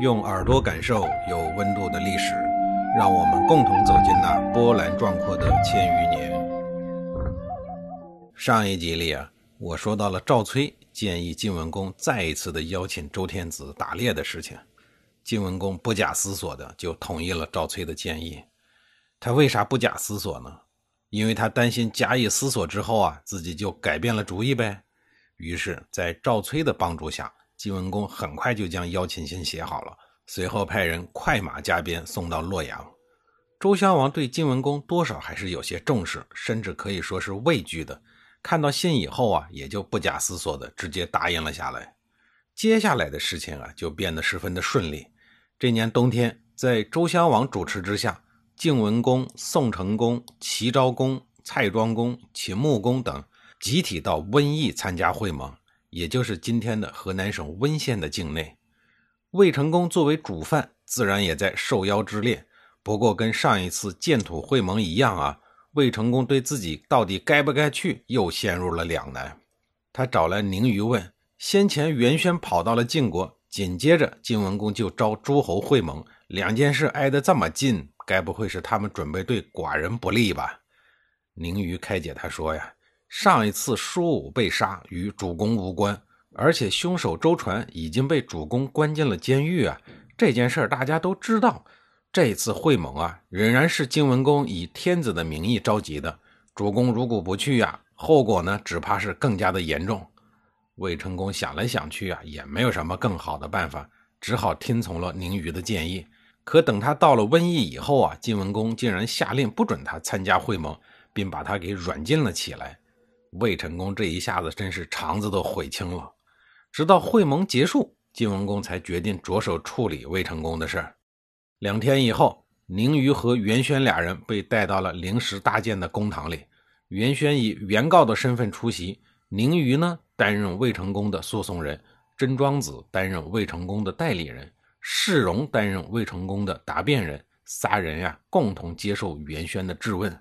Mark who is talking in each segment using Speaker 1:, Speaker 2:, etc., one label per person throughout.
Speaker 1: 用耳朵感受有温度的历史，让我们共同走进那波澜壮阔的千余年。上一集里啊，我说到了赵崔建议晋文公再一次的邀请周天子打猎的事情，晋文公不假思索的就同意了赵崔的建议。他为啥不假思索呢？因为他担心假以思索之后啊，自己就改变了主意呗。于是，在赵崔的帮助下。晋文公很快就将邀请信写好了，随后派人快马加鞭送到洛阳。周襄王对晋文公多少还是有些重视，甚至可以说是畏惧的。看到信以后啊，也就不假思索的直接答应了下来。接下来的事情啊，就变得十分的顺利。这年冬天，在周襄王主持之下，晋文公、宋成公、齐昭公、蔡庄公、秦穆公等集体到温邑参加会盟。也就是今天的河南省温县的境内，魏成功作为主犯，自然也在受邀之列。不过跟上一次建土会盟一样啊，魏成功对自己到底该不该去，又陷入了两难。他找来宁于问：先前袁轩跑到了晋国，紧接着晋文公就招诸侯会盟，两件事挨得这么近，该不会是他们准备对寡人不利吧？宁于开解他说呀。上一次舒武被杀与主公无关，而且凶手周传已经被主公关进了监狱啊！这件事大家都知道。这次会盟啊，仍然是晋文公以天子的名义召集的。主公如果不去呀，后果呢，只怕是更加的严重。魏成功想来想去啊，也没有什么更好的办法，只好听从了宁虞的建议。可等他到了瘟疫以后啊，晋文公竟然下令不准他参加会盟，并把他给软禁了起来。魏成功这一下子真是肠子都悔青了。直到会盟结束，晋文公才决定着手处理魏成功的事两天以后，宁虞和袁轩俩人被带到了临时搭建的公堂里。袁轩以原告的身份出席，宁虞呢担任魏成功的诉讼人，甄庄子担任魏成功的代理人，世荣担任魏成功的答辩人。仨人呀共同接受袁轩的质问。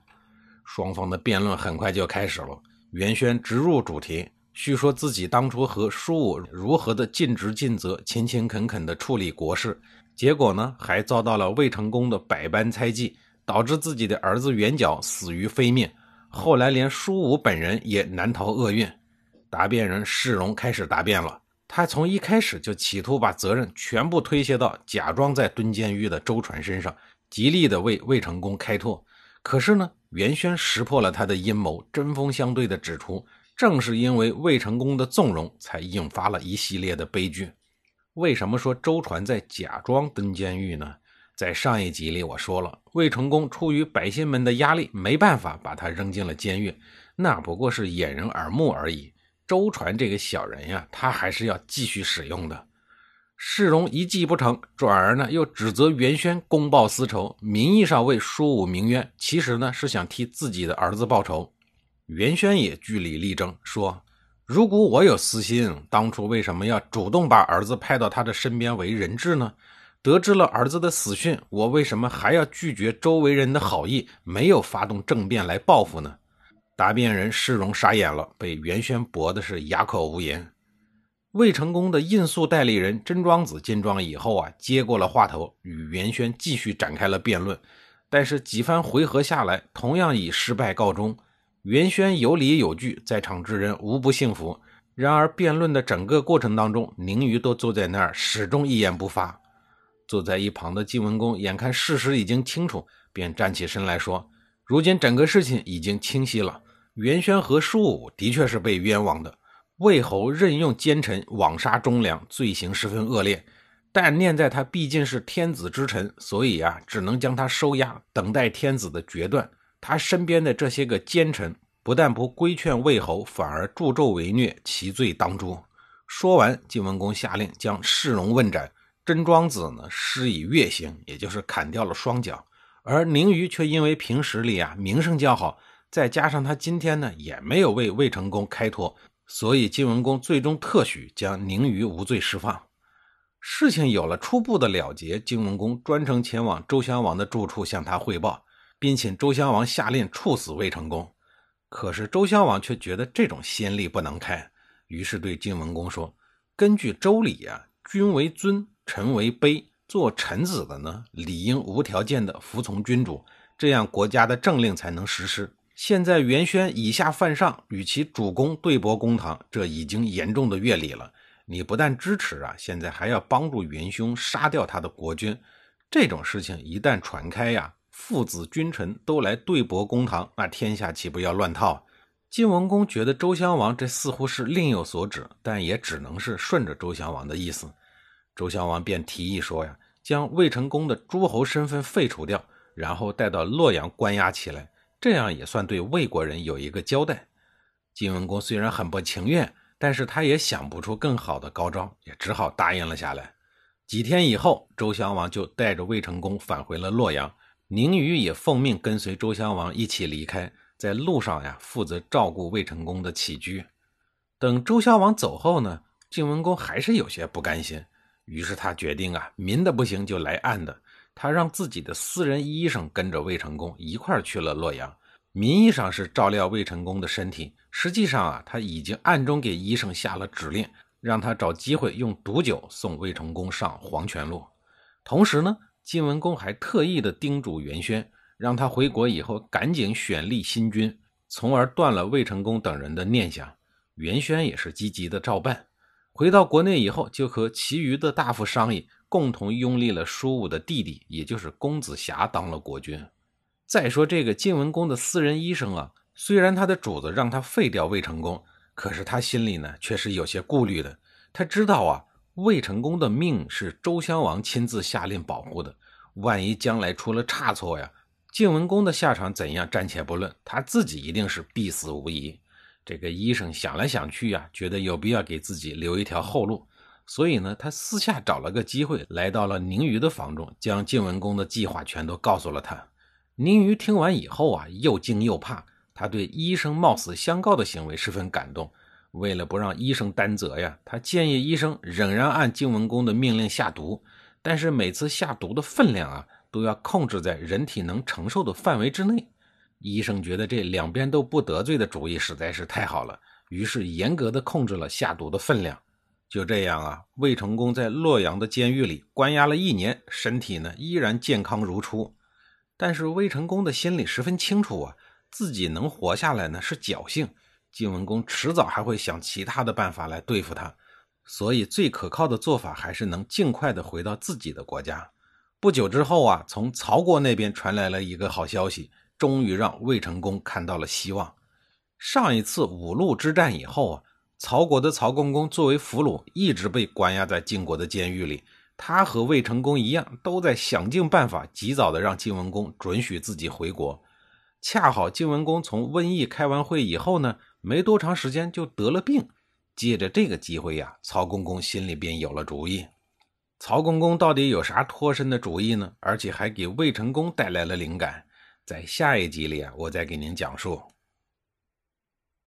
Speaker 1: 双方的辩论很快就开始了。袁轩直入主题，叙说自己当初和舒武如何的尽职尽责、勤勤恳恳地处理国事，结果呢，还遭到了魏成功的百般猜忌，导致自己的儿子袁角死于非命。后来连舒武本人也难逃厄运。答辩人世荣开始答辩了，他从一开始就企图把责任全部推卸到假装在蹲监狱的周传身上，极力的为魏成功开脱。可是呢？袁轩识破了他的阴谋，针锋相对地指出，正是因为魏成功的纵容，才引发了一系列的悲剧。为什么说周传在假装蹲监狱呢？在上一集里我说了，魏成功出于百姓们的压力，没办法把他扔进了监狱，那不过是掩人耳目而已。周传这个小人呀，他还是要继续使用的。世荣一计不成，转而呢又指责袁轩公报私仇，名义上为舒武鸣冤，其实呢是想替自己的儿子报仇。袁轩也据理力争，说：“如果我有私心，当初为什么要主动把儿子派到他的身边为人质呢？得知了儿子的死讯，我为什么还要拒绝周围人的好意，没有发动政变来报复呢？”答辩人世荣傻眼了，被袁轩驳的是哑口无言。魏成功的应诉代理人甄庄子见状以后啊，接过了话头，与袁轩继续展开了辩论。但是几番回合下来，同样以失败告终。袁轩有理有据，在场之人无不信服。然而辩论的整个过程当中，宁虞都坐在那儿，始终一言不发。坐在一旁的晋文公眼看事实已经清楚，便站起身来说：“如今整个事情已经清晰了，袁轩和舒武的确是被冤枉的。”魏侯任用奸臣枉杀忠良，罪行十分恶劣。但念在他毕竟是天子之臣，所以啊，只能将他收押，等待天子的决断。他身边的这些个奸臣，不但不规劝魏侯，反而助纣为虐，其罪当诛。说完，晋文公下令将世荣问斩，真庄子呢施以月刑，也就是砍掉了双脚。而宁虞却因为平时里啊名声较好，再加上他今天呢也没有为魏成功开脱。所以晋文公最终特许将宁于无罪释放。事情有了初步的了结，晋文公专程前往周襄王的住处向他汇报，并请周襄王下令处死魏成功。可是周襄王却觉得这种先例不能开，于是对晋文公说：“根据周礼呀，君为尊，臣为卑，做臣子的呢，理应无条件的服从君主，这样国家的政令才能实施。现在元轩以下犯上，与其主公对簿公堂，这已经严重的越礼了。你不但支持啊，现在还要帮助元凶杀掉他的国君。这种事情一旦传开呀，父子君臣都来对簿公堂，那天下岂不要乱套？晋文公觉得周襄王这似乎是另有所指，但也只能是顺着周襄王的意思。周襄王便提议说呀，将魏成功的诸侯身份废除掉，然后带到洛阳关押起来。这样也算对魏国人有一个交代。晋文公虽然很不情愿，但是他也想不出更好的高招，也只好答应了下来。几天以后，周襄王就带着魏成功返回了洛阳，宁虞也奉命跟随周襄王一起离开，在路上呀负责照顾魏成功的起居。等周襄王走后呢，晋文公还是有些不甘心，于是他决定啊，明的不行就来暗的。他让自己的私人医生跟着魏成功一块去了洛阳，名义上是照料魏成功的身体，实际上啊，他已经暗中给医生下了指令，让他找机会用毒酒送魏成功上黄泉路。同时呢，晋文公还特意的叮嘱元轩，让他回国以后赶紧选立新君，从而断了魏成功等人的念想。元轩也是积极的照办。回到国内以后，就和其余的大夫商议。共同拥立了舒武的弟弟，也就是公子瑕当了国君。再说这个晋文公的私人医生啊，虽然他的主子让他废掉魏成功，可是他心里呢却是有些顾虑的。他知道啊，魏成功的命是周襄王亲自下令保护的，万一将来出了差错呀，晋文公的下场怎样暂且不论，他自己一定是必死无疑。这个医生想来想去呀，觉得有必要给自己留一条后路。所以呢，他私下找了个机会，来到了宁瑜的房中，将晋文公的计划全都告诉了他。宁瑜听完以后啊，又惊又怕。他对医生冒死相告的行为十分感动。为了不让医生担责呀，他建议医生仍然按晋文公的命令下毒，但是每次下毒的分量啊，都要控制在人体能承受的范围之内。医生觉得这两边都不得罪的主意实在是太好了，于是严格的控制了下毒的分量。就这样啊，魏成功在洛阳的监狱里关押了一年，身体呢依然健康如初。但是魏成功的心里十分清楚啊，自己能活下来呢是侥幸，晋文公迟早还会想其他的办法来对付他。所以最可靠的做法还是能尽快的回到自己的国家。不久之后啊，从曹国那边传来了一个好消息，终于让魏成功看到了希望。上一次五路之战以后啊。曹国的曹公公作为俘虏，一直被关押在晋国的监狱里。他和魏成功一样，都在想尽办法，及早的让晋文公准许自己回国。恰好晋文公从瘟疫开完会以后呢，没多长时间就得了病。借着这个机会呀，曹公公心里便有了主意。曹公公到底有啥脱身的主意呢？而且还给魏成功带来了灵感。在下一集里啊，我再给您讲述。